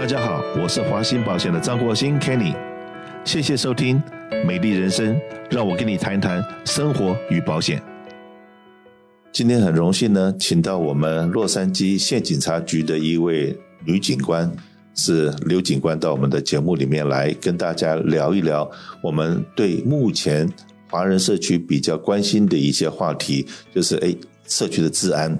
大家好，我是华兴保险的张国兴 Kenny，谢谢收听《美丽人生》，让我跟你谈谈生活与保险。今天很荣幸呢，请到我们洛杉矶县警察局的一位女警官，是刘警官，到我们的节目里面来跟大家聊一聊我们对目前华人社区比较关心的一些话题，就是诶社区的治安。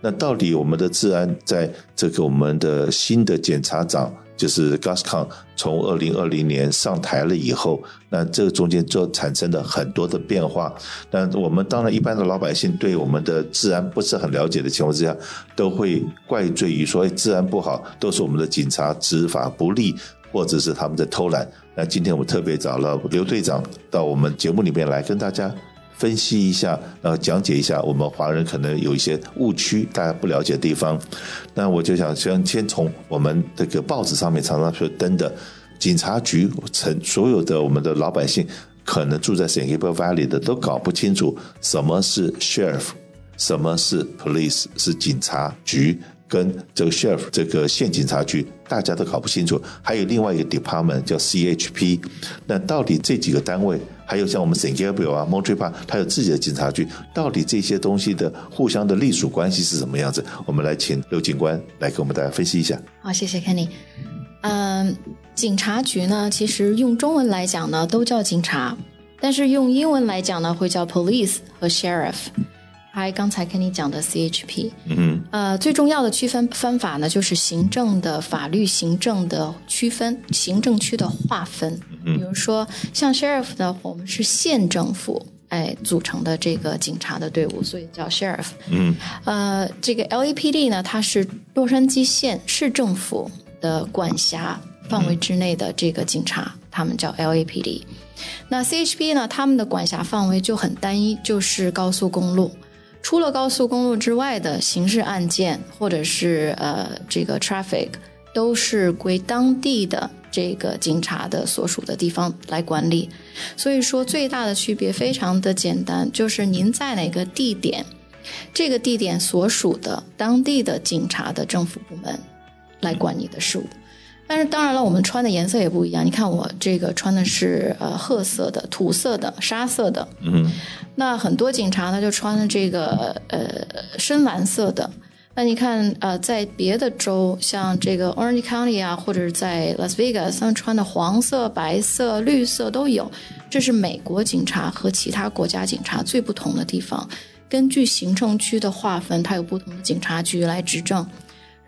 那到底我们的治安在这个我们的新的检察长就是 Gascon 从二零二零年上台了以后，那这个中间就产生了很多的变化。那我们当然一般的老百姓对我们的治安不是很了解的情况之下，都会怪罪于说治安不好，都是我们的警察执法不力，或者是他们在偷懒。那今天我们特别找了刘队长到我们节目里面来跟大家。分析一下，呃，讲解一下我们华人可能有一些误区，大家不了解的地方。那我就想先先从我们这个报纸上面常常说登的警察局，成所有的我们的老百姓可能住在 San g a b r i Valley 的都搞不清楚什么是 sheriff，什么是 police，是警察局跟这个 sheriff 这个县警察局，大家都搞不清楚。还有另外一个 department 叫 CHP，那到底这几个单位？还有像我们 Saint Gabriel 啊，Montreal，它有自己的警察局，到底这些东西的互相的隶属关系是什么样子？我们来请刘警官来给我们大家分析一下。好，谢谢 Kenny。嗯，警察局呢，其实用中文来讲呢，都叫警察，但是用英文来讲呢，会叫 police 和 sheriff。还刚才跟你讲的 CHP，嗯，呃，最重要的区分方法呢，就是行政的法律行政的区分，行政区的划分。比如说像 sheriff 呢，我们是县政府哎组成的这个警察的队伍，所以叫 sheriff。嗯，呃，这个 LAPD 呢，它是洛杉矶县市政府的管辖范围之内的这个警察，他们叫 LAPD。那 CHP 呢，他们的管辖范围就很单一，就是高速公路。除了高速公路之外的刑事案件，或者是呃这个 traffic，都是归当地的这个警察的所属的地方来管理。所以说最大的区别非常的简单，就是您在哪个地点，这个地点所属的当地的警察的政府部门来管你的事务。但是当然了，我们穿的颜色也不一样。你看我这个穿的是呃褐色的、土色的、沙色的。嗯。那很多警察呢就穿的这个呃深蓝色的。那你看呃在别的州，像这个 Orange County 啊，或者是在 Las Vegas，他们穿的黄色、白色、绿色都有。这是美国警察和其他国家警察最不同的地方。根据行政区的划分，它有不同的警察局来执政。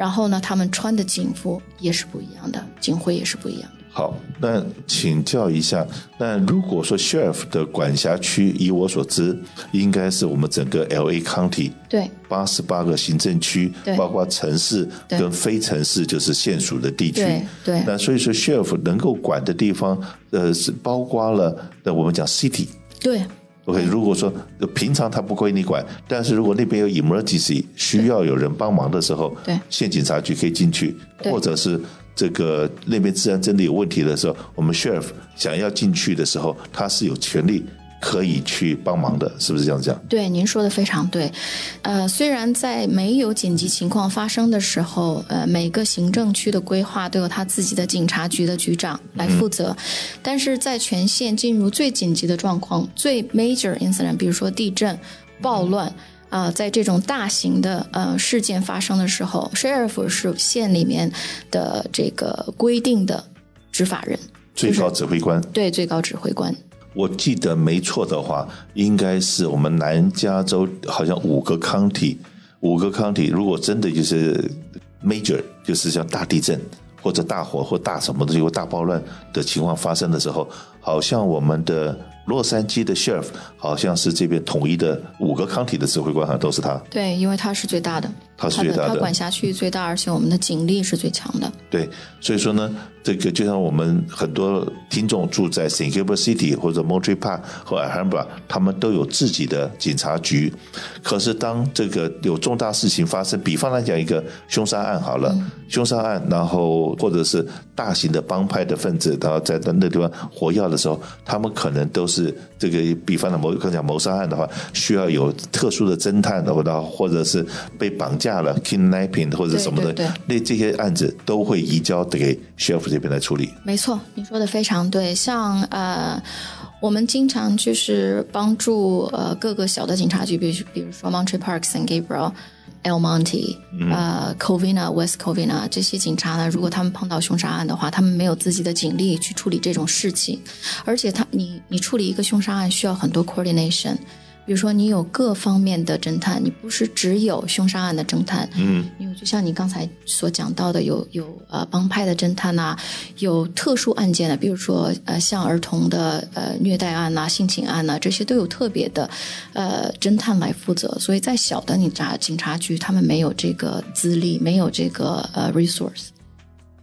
然后呢，他们穿的警服也是不一样的，警徽也是不一样的。好，那请教一下，那如果说 sheriff 的管辖区，以我所知，应该是我们整个 L A County 对八十八个行政区，对，包括城市跟非城市，就是县属的地区。对，那所以说 sheriff 能够管的地方，呃，是包括了那我们讲 city。对。OK，如果说平常他不归你管，但是如果那边有 emergency 需要有人帮忙的时候，对，县警察局可以进去，或者是这个那边治安真的有问题的时候，我们 sheriff 想要进去的时候，他是有权利。可以去帮忙的，是不是这样讲？对，您说的非常对。呃，虽然在没有紧急情况发生的时候，呃，每个行政区的规划都有他自己的警察局的局长来负责，但是在全县进入最紧急的状况、最 major incident，比如说地震、暴乱啊，在这种大型的呃事件发生的时候，sheriff 是县里面的这个规定的执法人，最高指挥官。对，最高指挥官。我记得没错的话，应该是我们南加州好像五个抗体五个抗体如果真的就是 major，就是像大地震或者大火或大什么东西或大暴乱的情况发生的时候，好像我们的。洛杉矶的 sheriff 好像是这边统一的五个 county 的指挥官，好像都是他。对，因为他是最大的，他是最大的，他管辖区域最大，而且我们的警力是最强的。对，所以说呢，这个就像我们很多听众住在 Saint Gabriel City 或者 Montreal Park 和 Alhambra，他们都有自己的警察局。可是当这个有重大事情发生，比方来讲一个凶杀案好了，凶杀案，然后或者是大型的帮派的分子，然后在那地方火药的时候，他们可能都是这个，比方的谋，刚讲谋杀案的话，需要有特殊的侦探的，或者或者是被绑架了 kidnapping 或者什么的，那这些案子都会移交给 sheriff 这边来处理。没错，你说的非常对。像呃，我们经常就是帮助呃各个小的警察局，比如比如说 Montreal Parks and Gabriel。El Monte，呃，Covina、West Covina 这些警察呢，如果他们碰到凶杀案的话，他们没有自己的警力去处理这种事情，而且他，你你处理一个凶杀案需要很多 coordination。比如说，你有各方面的侦探，你不是只有凶杀案的侦探，嗯，有就像你刚才所讲到的，有有呃帮派的侦探呐，有特殊案件的，比如说呃像儿童的呃虐待案呐、性侵案呐，这些都有特别的呃侦探来负责。所以在小的你查警察局，他们没有这个资历，没有这个呃 resource。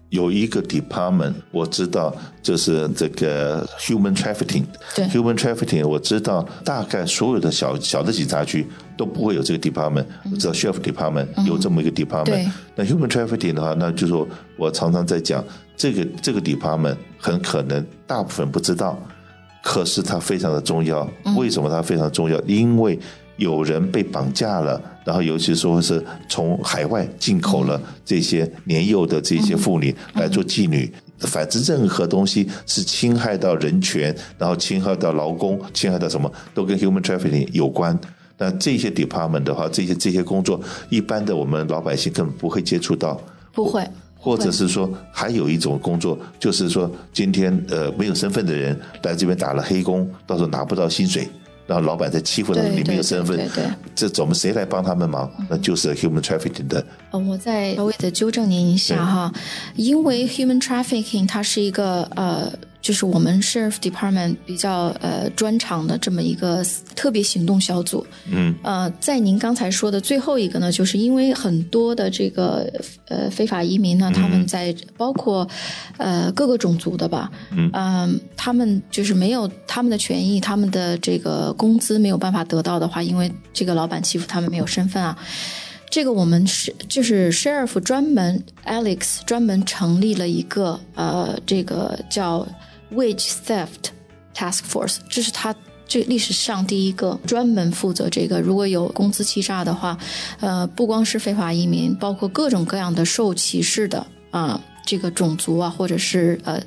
有一个 department 我知道，就是这个 human trafficking。对，human trafficking 我知道，大概所有的小小的警察局都不会有这个 department。我知道 sheriff department 有这么一个 department。那 human trafficking 的话，那就是说我常常在讲，这个这个 department 很可能大部分不知道，可是它非常的重要。为什么它非常重要？因为有人被绑架了，然后尤其说是从海外进口了这些年幼的这些妇女来做妓女，反之任何东西是侵害到人权，然后侵害到劳工，侵害到什么都跟 human trafficking 有关。那这些 department 的话，这些这些工作，一般的我们老百姓根本不会接触到，不会。或者是说，还有一种工作，就是说今天呃没有身份的人来这边打了黑工，到时候拿不到薪水。然后老板在欺负他们，你没有身份，这怎么谁来帮他们忙？那就是 human trafficking 的。嗯，我再稍微的纠正您一下哈，因为 human trafficking 它是一个呃。就是我们 sheriff department 比较呃专长的这么一个特别行动小组。嗯。呃，在您刚才说的最后一个呢，就是因为很多的这个呃非法移民呢，他们在包括呃各个种族的吧。嗯。嗯，他们就是没有他们的权益，他们的这个工资没有办法得到的话，因为这个老板欺负他们没有身份啊。这个我们是就是 sheriff 专门 Alex 专门成立了一个呃这个叫。Wage Theft Task Force，这是他这历史上第一个专门负责这个。如果有工资欺诈的话，呃，不光是非法移民，包括各种各样的受歧视的啊，这个种族啊，或者是呃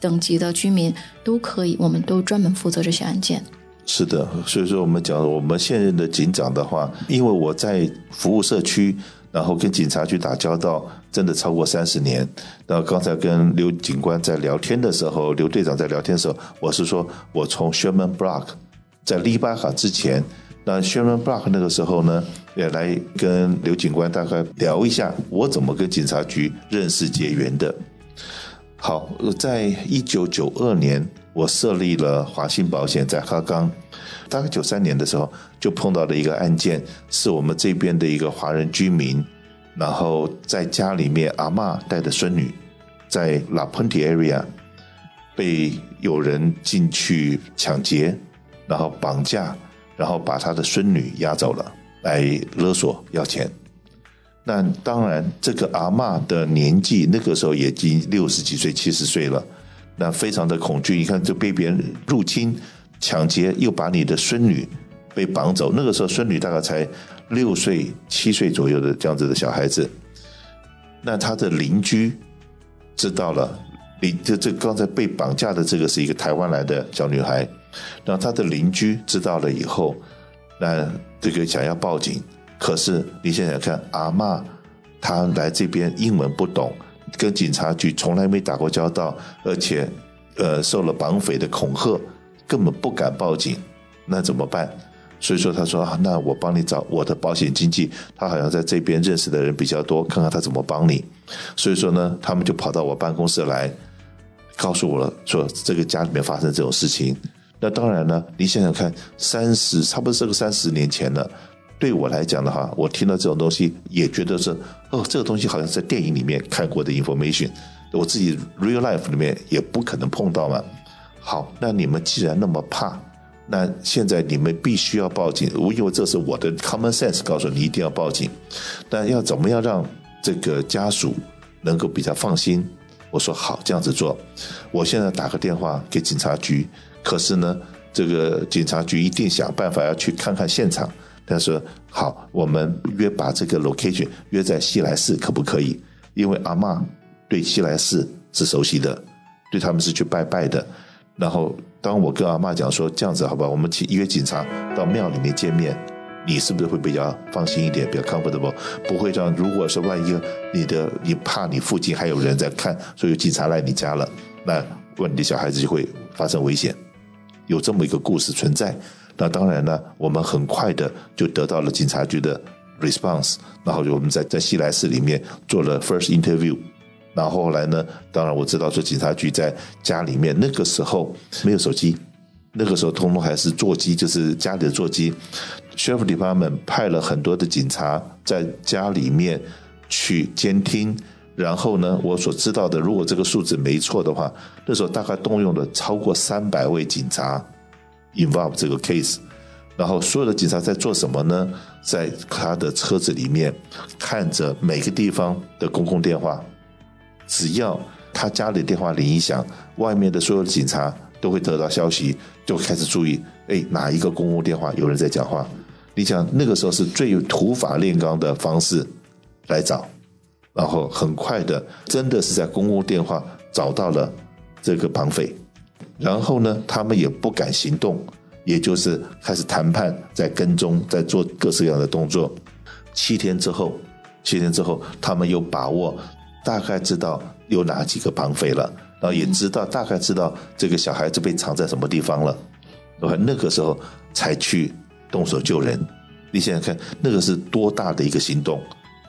等级的居民都可以，我们都专门负责这些案件。是的，所以说我们讲我们现任的警长的话，因为我在服务社区。然后跟警察局打交道，真的超过三十年。然后刚才跟刘警官在聊天的时候，刘队长在聊天的时候，我是说我从 Sherman Block 在利巴卡之前，那 Sherman Block 那个时候呢，也来跟刘警官大概聊一下我怎么跟警察局认识结缘的。好，在一九九二年，我设立了华兴保险在哈冈。大概九三年的时候，就碰到了一个案件，是我们这边的一个华人居民，然后在家里面，阿妈带着孙女，在 La p u n t area 被有人进去抢劫，然后绑架，然后把他的孙女押走了，来勒索要钱。那当然，这个阿妈的年纪那个时候也已经六十几岁、七十岁了，那非常的恐惧。你看，就被别人入侵。抢劫又把你的孙女被绑走，那个时候孙女大概才六岁、七岁左右的这样子的小孩子。那他的邻居知道了，邻这这刚才被绑架的这个是一个台湾来的小女孩。那他的邻居知道了以后，那这个想要报警，可是你想想看，阿妈她来这边英文不懂，跟警察局从来没打过交道，而且呃受了绑匪的恐吓。根本不敢报警，那怎么办？所以说他说啊，那我帮你找我的保险经纪，他好像在这边认识的人比较多，看看他怎么帮你。所以说呢，他们就跑到我办公室来，告诉我了，说这个家里面发生这种事情。那当然呢，你想想看，三十差不多是个三十年前了，对我来讲的话，我听到这种东西也觉得是哦，这个东西好像在电影里面看过的 information，我自己 real life 里面也不可能碰到嘛。好，那你们既然那么怕，那现在你们必须要报警。我因为这是我的 common sense 告诉你一定要报警。但要怎么样让这个家属能够比较放心？我说好，这样子做。我现在打个电话给警察局，可是呢，这个警察局一定想办法要去看看现场。他说好，我们约把这个 location 约在西来寺，可不可以？因为阿妈对西来寺是熟悉的，对他们是去拜拜的。然后当我跟阿妈讲说这样子好吧，我们去约警察到庙里面见面。你是不是会比较放心一点，比较 comfortable，不会让如果说万一你的你怕你附近还有人在看，所以警察来你家了，那问你的小孩子就会发生危险，有这么一个故事存在。那当然呢，我们很快的就得到了警察局的 response，然后就我们在在西来寺里面做了 first interview，然后后来呢，当然我知道说警察局在家里面那个时候没有手机。那个时候，通通还是座机，就是家里的座机。Sheriff Department 派了很多的警察在家里面去监听，然后呢，我所知道的，如果这个数字没错的话，那时候大概动用了超过三百位警察 involve 这个 case。然后所有的警察在做什么呢？在他的车子里面看着每个地方的公共电话，只要他家里电话铃一响，外面的所有的警察。都会得到消息，就开始注意，哎，哪一个公共电话有人在讲话？你想那个时候是最土法炼钢的方式来找，然后很快的，真的是在公共电话找到了这个绑匪，然后呢，他们也不敢行动，也就是开始谈判，在跟踪，在做各式各样的动作。七天之后，七天之后，他们有把握，大概知道有哪几个绑匪了。然后也知道，大概知道这个小孩子被藏在什么地方了，那个时候才去动手救人。你想想看，那个是多大的一个行动？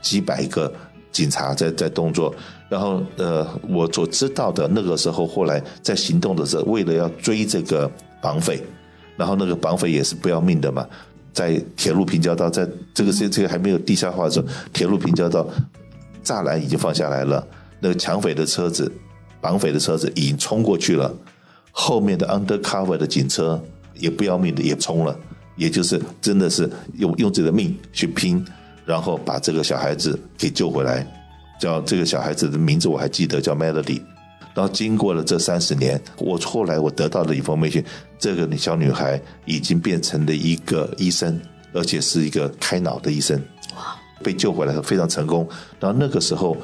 几百个警察在在动作。然后，呃，我所知道的那个时候，后来在行动的时候，为了要追这个绑匪，然后那个绑匪也是不要命的嘛，在铁路平交道，在这个这这个还没有地下化的时候，铁路平交道栅栏已经放下来了，那个抢匪的车子。绑匪的车子已经冲过去了，后面的 undercover 的警车也不要命的也冲了，也就是真的是用用自己的命去拼，然后把这个小孩子给救回来。叫这个小孩子的名字我还记得叫 Melody。然后经过了这三十年，我后来我得到的 information，这个小女孩已经变成了一个医生，而且是一个开脑的医生。哇！被救回来非常成功。然后那个时候，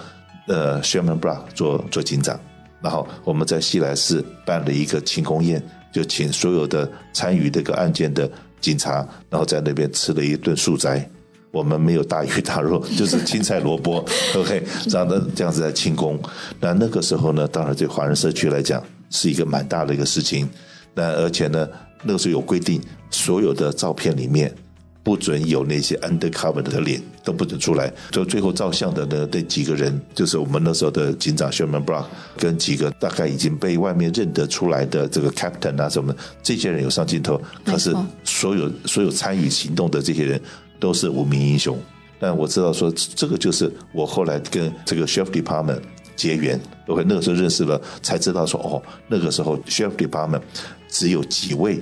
呃，Sherman Brock 做做警长。然后我们在西来寺办了一个庆功宴，就请所有的参与这个案件的警察，然后在那边吃了一顿素斋。我们没有大鱼大肉，就是青菜萝卜，OK，这样的这样子在庆功。那那个时候呢，当然对华人社区来讲是一个蛮大的一个事情。那而且呢，那个时候有规定，所有的照片里面。不准有那些 undercover 的脸都不准出来，就最后照相的呢那几个人，就是我们那时候的警长 Sherman Brock 跟几个大概已经被外面认得出来的这个 captain 啊什么，这些人有上镜头，可是所有所有参与行动的这些人都是无名英雄。但我知道说这个就是我后来跟这个 shelf Department 结缘，OK 那个时候认识了，才知道说哦，那个时候 shelf Department 只有几位。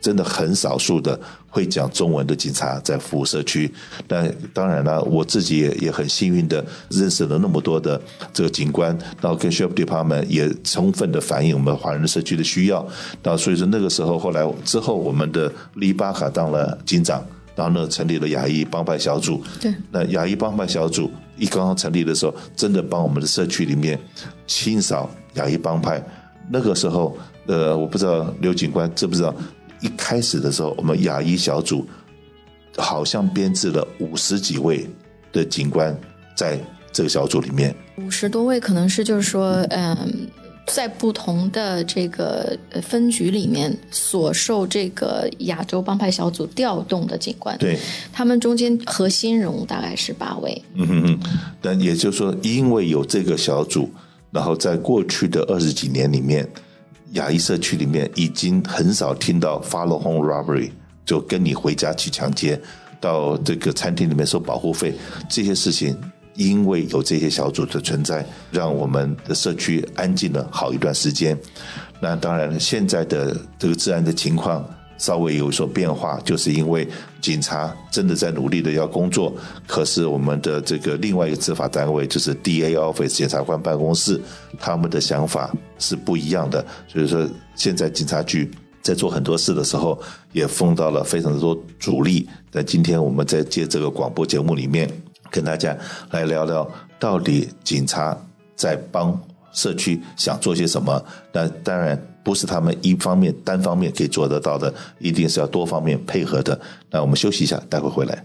真的很少数的会讲中文的警察在服务社区，但当然了，我自己也也很幸运的认识了那么多的这个警官，然后跟 shelf department 也充分的反映我们华人社区的需要，那所以说那个时候后来之后，我们的黎巴卡当了警长，然后呢成立了亚裔帮派小组，对，那亚裔帮派小组一刚刚成立的时候，真的帮我们的社区里面清扫亚裔帮派，那个时候，呃，我不知道刘警官知不知道。一开始的时候，我们亚裔小组好像编制了五十几位的警官在这个小组里面。五十多位可能是就是说，嗯，在不同的这个分局里面所受这个亚洲帮派小组调动的警官。对，他们中间核心人物大概是八位。嗯哼哼，但也就是说，因为有这个小组，然后在过去的二十几年里面。亚裔社区里面已经很少听到 follow home robbery，就跟你回家去抢劫，到这个餐厅里面收保护费这些事情，因为有这些小组的存在，让我们的社区安静了好一段时间。那当然，现在的这个治安的情况稍微有所变化，就是因为警察真的在努力的要工作，可是我们的这个另外一个执法单位就是 D A Office 检察官办公室，他们的想法是不一样的，所以说现在警察局在做很多事的时候也碰到了非常多阻力。那今天我们在接这个广播节目里面，跟大家来聊聊，到底警察在帮社区想做些什么？那当然。不是他们一方面单方面可以做得到的，一定是要多方面配合的。那我们休息一下，待会回来。